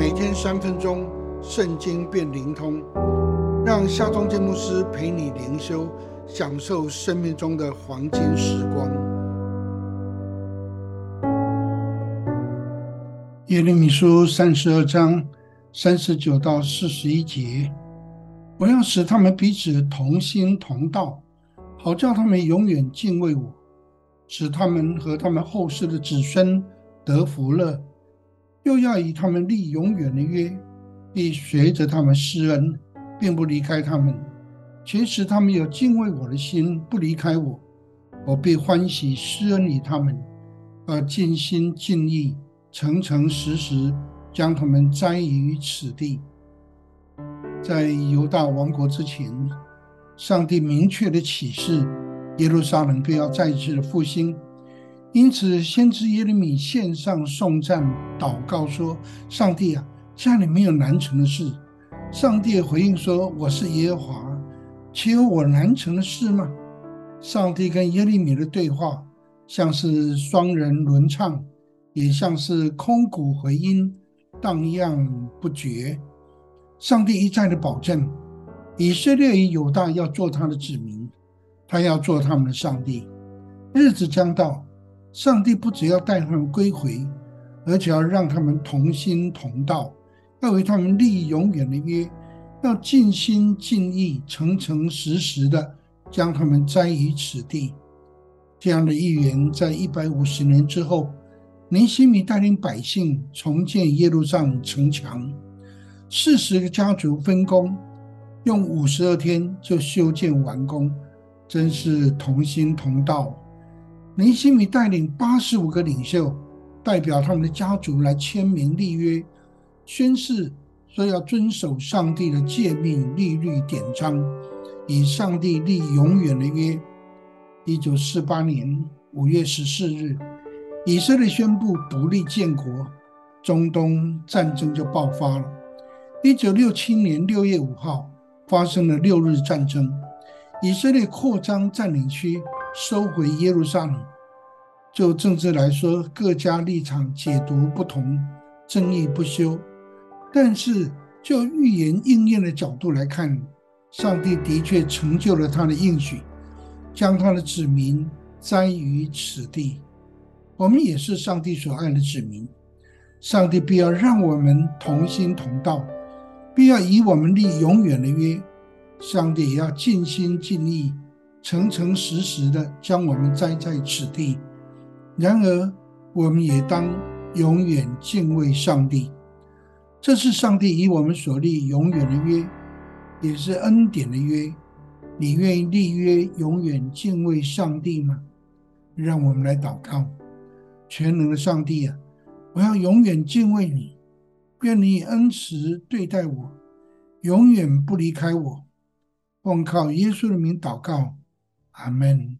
每天三分钟，圣经变灵通，让夏忠建牧师陪你灵修，享受生命中的黄金时光。耶利米书三十二章三十九到四十一节，我要使他们彼此同心同道，好叫他们永远敬畏我，使他们和他们后世的子孙得福乐。又要与他们立永远的约，必随着他们施恩，并不离开他们。且使他们有敬畏我的心，不离开我。我必欢喜施恩于他们，而尽心尽意、诚诚实实将他们栽于此地。在犹大王国之前，上帝明确的启示，耶路撒冷必要再次复兴。因此，先知耶利米献上颂赞，祷告说：“上帝啊，家里没有难成的事。”上帝回应说：“我是耶和华，岂有我难成的事吗？”上帝跟耶利米的对话，像是双人轮唱，也像是空谷回音，荡漾不绝。上帝一再的保证，以色列与犹大要做他的子民，他要做他们的上帝。日子将到。上帝不只要带他们归回，而且要让他们同心同道，要为他们立永远的约，要尽心尽意、诚诚实实的将他们栽于此地。这样的预言，在一百五十年之后，尼西米带领百姓重建耶路撒冷城墙，四十个家族分工，用五十二天就修建完工，真是同心同道。尼西米带领八十五个领袖，代表他们的家族来签名立约，宣誓说要遵守上帝的诫命、律律典章，以上帝立永远的约。一九四八年五月十四日，以色列宣布独立建国，中东战争就爆发了。一九六七年六月五号，发生了六日战争，以色列扩张占领区。收回耶路撒冷。就政治来说，各家立场解读不同，争议不休。但是就预言应验的角度来看，上帝的确成就了他的应许，将他的子民栽于此地。我们也是上帝所爱的子民，上帝必要让我们同心同道，必要以我们立永远的约。上帝也要尽心尽力。诚诚实实的将我们栽在此地，然而我们也当永远敬畏上帝。这是上帝与我们所立永远的约，也是恩典的约。你愿意立约永远敬畏上帝吗？让我们来祷告：全能的上帝啊，我要永远敬畏你，愿你以恩慈对待我，永远不离开我。奉靠耶稣的名祷告。Amen.